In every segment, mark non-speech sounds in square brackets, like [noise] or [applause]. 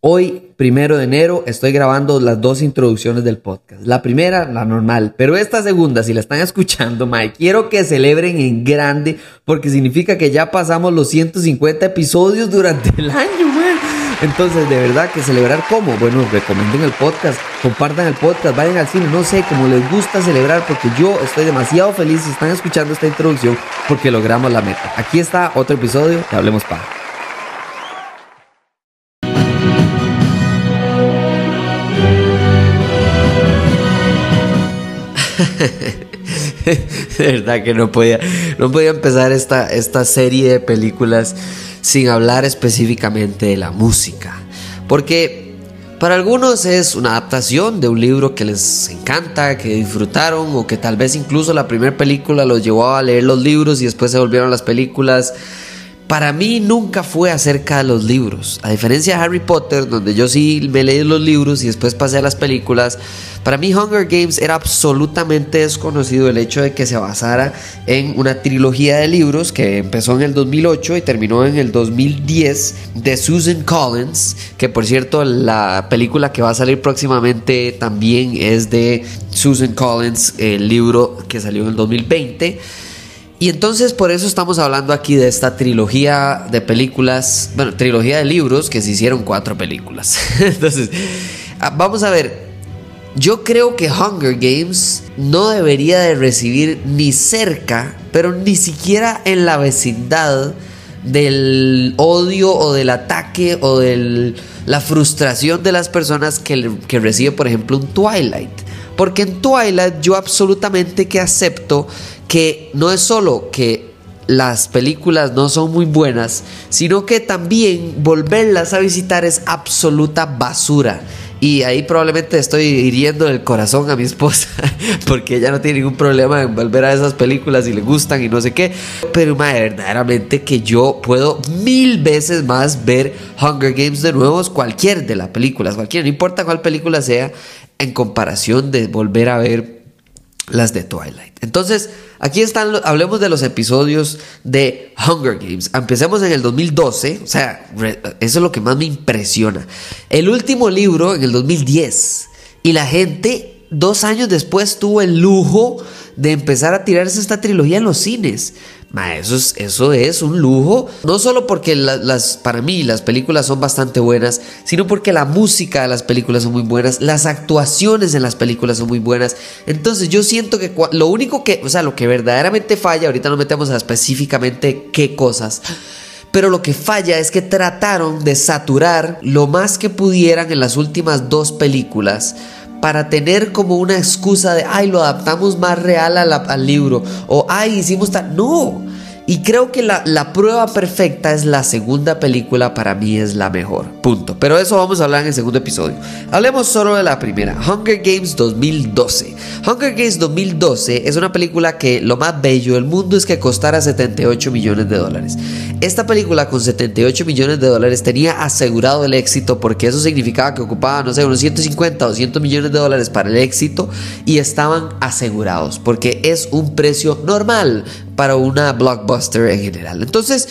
Hoy, primero de enero, estoy grabando las dos introducciones del podcast. La primera, la normal, pero esta segunda, si la están escuchando, Mike, quiero que celebren en grande porque significa que ya pasamos los 150 episodios durante el año, man. Entonces, de verdad que celebrar cómo? Bueno, recomienden el podcast, compartan el podcast, vayan al cine, no sé, como les gusta celebrar porque yo estoy demasiado feliz si están escuchando esta introducción porque logramos la meta. Aquí está otro episodio de Hablemos Pa. [laughs] de verdad que no podía, no podía empezar esta, esta serie de películas sin hablar específicamente de la música. Porque para algunos es una adaptación de un libro que les encanta, que disfrutaron o que tal vez incluso la primera película los llevó a leer los libros y después se volvieron las películas. Para mí nunca fue acerca de los libros. A diferencia de Harry Potter, donde yo sí me leí los libros y después pasé a las películas, para mí Hunger Games era absolutamente desconocido el hecho de que se basara en una trilogía de libros que empezó en el 2008 y terminó en el 2010 de Susan Collins, que por cierto la película que va a salir próximamente también es de Susan Collins, el libro que salió en el 2020. Y entonces por eso estamos hablando aquí de esta trilogía de películas, bueno, trilogía de libros que se hicieron cuatro películas. [laughs] entonces, ah, vamos a ver, yo creo que Hunger Games no debería de recibir ni cerca, pero ni siquiera en la vecindad del odio o del ataque o de la frustración de las personas que, que recibe, por ejemplo, un Twilight. Porque en Twilight yo absolutamente que acepto que no es solo que las películas no son muy buenas, sino que también volverlas a visitar es absoluta basura. Y ahí probablemente estoy hiriendo el corazón a mi esposa, [laughs] porque ella no tiene ningún problema en volver a esas películas y le gustan y no sé qué. Pero madre, verdaderamente que yo puedo mil veces más ver Hunger Games de nuevo, cualquier de las películas, cualquier, no importa cuál película sea, en comparación de volver a ver las de Twilight. Entonces, aquí están, hablemos de los episodios de Hunger Games. Empecemos en el 2012, o sea, eso es lo que más me impresiona. El último libro en el 2010 y la gente dos años después tuvo el lujo de empezar a tirarse esta trilogía en los cines eso, es, eso es un lujo, no solo porque las, para mí las películas son bastante buenas, sino porque la música de las películas son muy buenas, las actuaciones en las películas son muy buenas. Entonces yo siento que lo único que, o sea, lo que verdaderamente falla, ahorita no metemos a específicamente qué cosas, pero lo que falla es que trataron de saturar lo más que pudieran en las últimas dos películas para tener como una excusa de, ay, lo adaptamos más real al libro, o ay, hicimos tal. No, y creo que la, la, prueba perfecta es la segunda película, para mí es la mejor. Punto. Pero eso vamos a hablar en el segundo episodio. Hablemos solo de la primera, Hunger Games 2012. Hunger Games 2012 es una película que lo más bello del mundo es que costara 78 millones de dólares. Esta película con 78 millones de dólares tenía asegurado el éxito porque eso significaba que ocupaba, no sé, unos 150 o 200 millones de dólares para el éxito y estaban asegurados porque es un precio normal para una blockbuster en general. Entonces,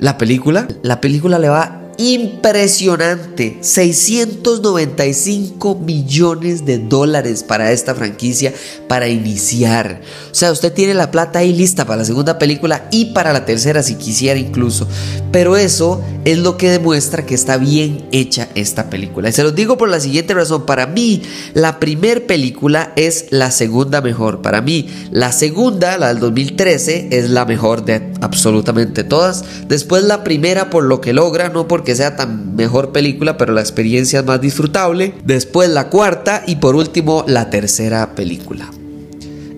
la película, la película le va impresionante. 695 millones de dólares para esta franquicia para iniciar. O sea, usted tiene la plata ahí lista para la segunda película y para la tercera si quisiera incluso. Pero eso es lo que demuestra que está bien hecha esta película. Y se los digo por la siguiente razón. Para mí, la primera película es la segunda mejor. Para mí, la segunda, la del 2013, es la mejor de absolutamente todas. Después la primera por lo que logra, no porque sea tan mejor película, pero la experiencia es más disfrutable. Después la cuarta y por último la tercera película.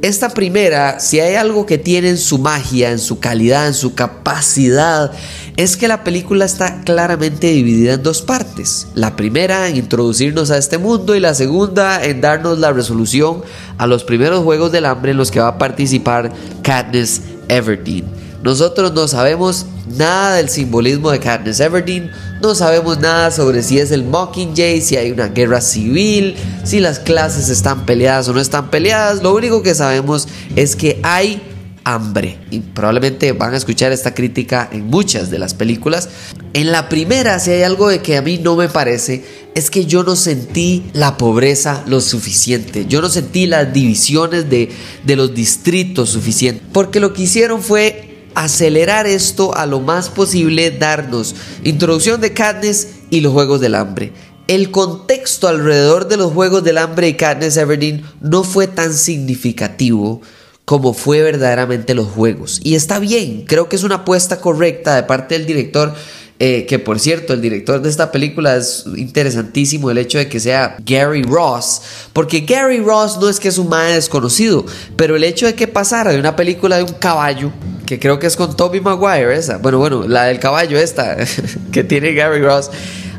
Esta primera, si hay algo que tiene en su magia, en su calidad, en su capacidad, es que la película está claramente dividida en dos partes. La primera en introducirnos a este mundo y la segunda en darnos la resolución a los primeros Juegos del Hambre en los que va a participar Katniss Everdeen. Nosotros no sabemos nada del simbolismo de Katniss Everdeen, no sabemos nada sobre si es el Mockingjay, si hay una guerra civil, si las clases están peleadas o no están peleadas. Lo único que sabemos es que hay hambre. Y probablemente van a escuchar esta crítica en muchas de las películas. En la primera, si hay algo de que a mí no me parece, es que yo no sentí la pobreza lo suficiente. Yo no sentí las divisiones de, de los distritos suficientes. Porque lo que hicieron fue acelerar esto a lo más posible, darnos introducción de Katniss y los Juegos del Hambre. El contexto alrededor de los Juegos del Hambre y Katniss Everdeen no fue tan significativo como fue verdaderamente los juegos. Y está bien, creo que es una apuesta correcta de parte del director. Eh, que por cierto, el director de esta película es interesantísimo el hecho de que sea Gary Ross, porque Gary Ross no es que es un más desconocido, pero el hecho de que pasara de una película de un caballo, que creo que es con Toby Maguire, esa, bueno, bueno, la del caballo esta, [laughs] que tiene Gary Ross,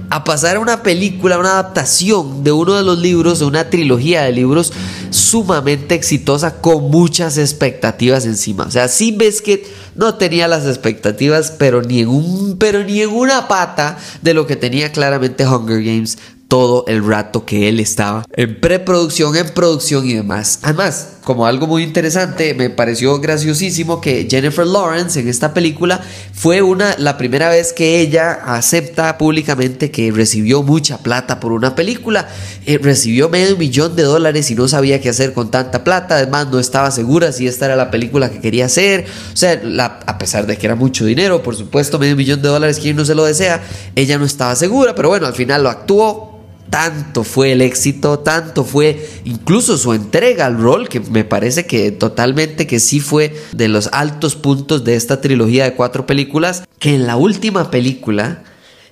a pasar a una película, una adaptación de uno de los libros, de una trilogía de libros sumamente exitosa con muchas expectativas encima. O sea, sí ves que no tenía las expectativas, pero ni en un, pero ni en una pata de lo que tenía claramente Hunger Games todo el rato que él estaba en preproducción, en producción y demás. Además, como algo muy interesante, me pareció graciosísimo que Jennifer Lawrence en esta película fue una la primera vez que ella acepta públicamente que recibió mucha plata por una película. Eh, recibió medio millón de dólares y no sabía qué hacer con tanta plata. Además, no estaba segura si esta era la película que quería hacer. O sea, a pesar de que era mucho dinero, por supuesto, medio millón de dólares, quien no se lo desea, ella no estaba segura, pero bueno, al final lo actuó tanto fue el éxito, tanto fue incluso su entrega al rol, que me parece que totalmente que sí fue de los altos puntos de esta trilogía de cuatro películas, que en la última película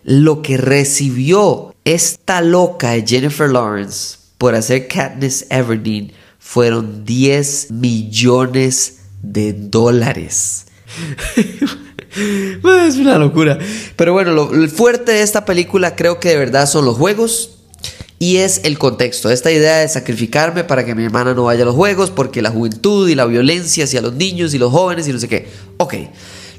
lo que recibió esta loca de Jennifer Lawrence por hacer Katniss Everdeen fueron 10 millones de dólares. [laughs] es una locura. Pero bueno, lo, fuerte de esta película creo que de verdad son los juegos. Y es el contexto, esta idea de sacrificarme para que mi hermana no vaya a los juegos, porque la juventud y la violencia hacia los niños y los jóvenes y no sé qué. Ok,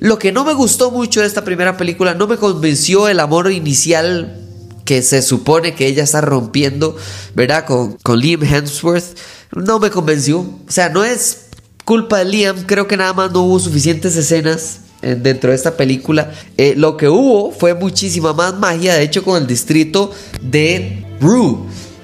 lo que no me gustó mucho de esta primera película, no me convenció el amor inicial que se supone que ella está rompiendo, ¿verdad? Con, con Liam Hemsworth, no me convenció. O sea, no es culpa de Liam, creo que nada más no hubo suficientes escenas dentro de esta película. Eh, lo que hubo fue muchísima más magia, de hecho con el distrito de Rue.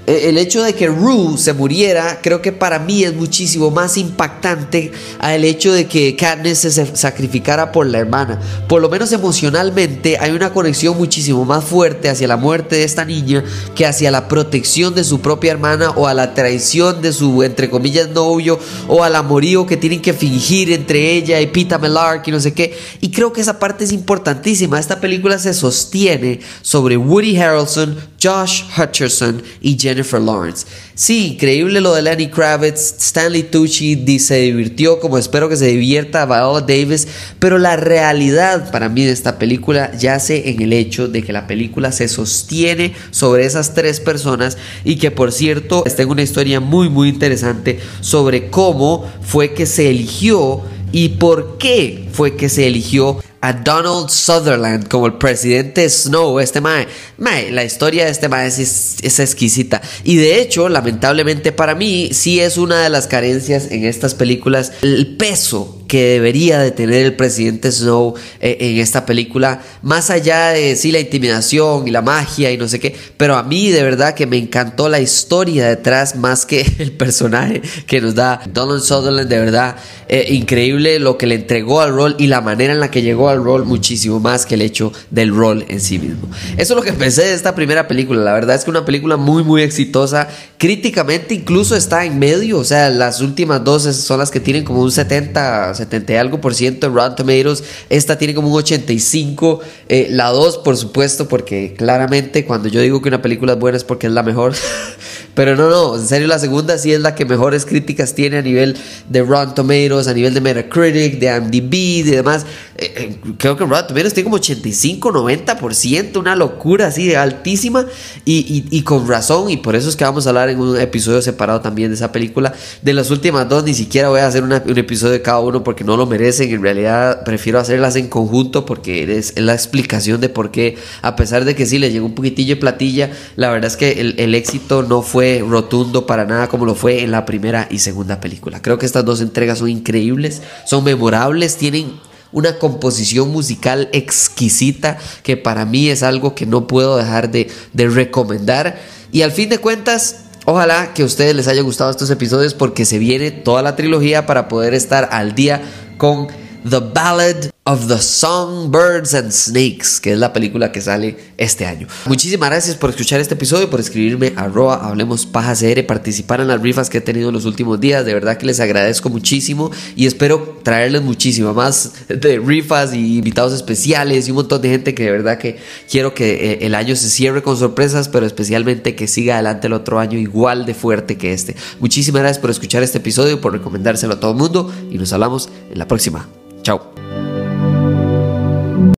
E, el hecho de que Rue se muriera, creo que para mí es muchísimo más impactante al hecho de que Katniss se sacrificara por la hermana. Por lo menos emocionalmente hay una conexión muchísimo más fuerte hacia la muerte de esta niña que hacia la protección de su propia hermana o a la traición de su, entre comillas, novio o al amorío que tienen que fingir entre ella y Pita Mellark y no sé qué. Y creo que esa parte es importantísima. Esta película se sostiene sobre Woody Harrelson, Josh Hutcherson y Jennifer Lawrence. Sí, increíble lo de Lenny Kravitz, Stanley Tucci se divirtió como espero que se divierta Viola Davis, pero la realidad para mí de esta película yace en el hecho de que la película se sostiene sobre esas tres personas y que por cierto tengo una historia muy muy interesante sobre cómo fue que se eligió y por qué fue que se eligió a Donald Sutherland como el presidente Snow, este mae. mae la historia de este mae es, es, exquisita. Y de hecho, lamentablemente para mí, sí es una de las carencias en estas películas. El peso que debería de tener el presidente Snow eh, en esta película, más allá de sí la intimidación y la magia y no sé qué, pero a mí de verdad que me encantó la historia detrás más que [laughs] el personaje que nos da Donald Sutherland, de verdad eh, increíble lo que le entregó al rol y la manera en la que llegó al rol muchísimo más que el hecho del rol en sí mismo. Eso es lo que pensé de esta primera película, la verdad es que una película muy muy exitosa, críticamente incluso está en medio, o sea, las últimas dos son las que tienen como un 70 70 y algo por ciento en Rotten Tomatoes. Esta tiene como un 85. Eh, la 2, por supuesto, porque claramente cuando yo digo que una película es buena es porque es la mejor. [laughs] Pero no, no, en serio la segunda sí es la que mejores críticas tiene a nivel de Rotten Tomatoes, a nivel de Metacritic, de IMDb y demás. Eh, eh, creo que Rotten Tomatoes tiene como 85, 90%, una locura así altísima y, y, con razón y por eso es que vamos a hablar en un episodio separado también de esa película. De las últimas dos ni siquiera voy a hacer un episodio de cada uno porque no lo merecen. En realidad prefiero hacerlas en conjunto porque es, la explicación de por qué, a pesar de que sí le llegó un poquitillo de platilla, la verdad es que el, éxito no fue rotundo para nada como lo fue en la primera y segunda película. Creo que estas dos entregas son increíbles, son memorables, tienen una composición musical exquisita que para mí es algo que no puedo dejar de, de recomendar. Y al fin de cuentas, Ojalá que a ustedes les haya gustado estos episodios porque se viene toda la trilogía para poder estar al día con The Ballad of the Songbirds and Snakes, que es la película que sale este año. Muchísimas gracias por escuchar este episodio, por escribirme a Roa, Hablemos Paja CR, participar en las rifas que he tenido en los últimos días. De verdad que les agradezco muchísimo y espero traerles muchísimo más de rifas y invitados especiales y un montón de gente que de verdad que quiero que eh, el año se cierre con sorpresas, pero especialmente que siga adelante el otro año igual de fuerte que este. Muchísimas gracias por escuchar este episodio, por recomendárselo a todo el mundo y nos hablamos en la próxima. Chao.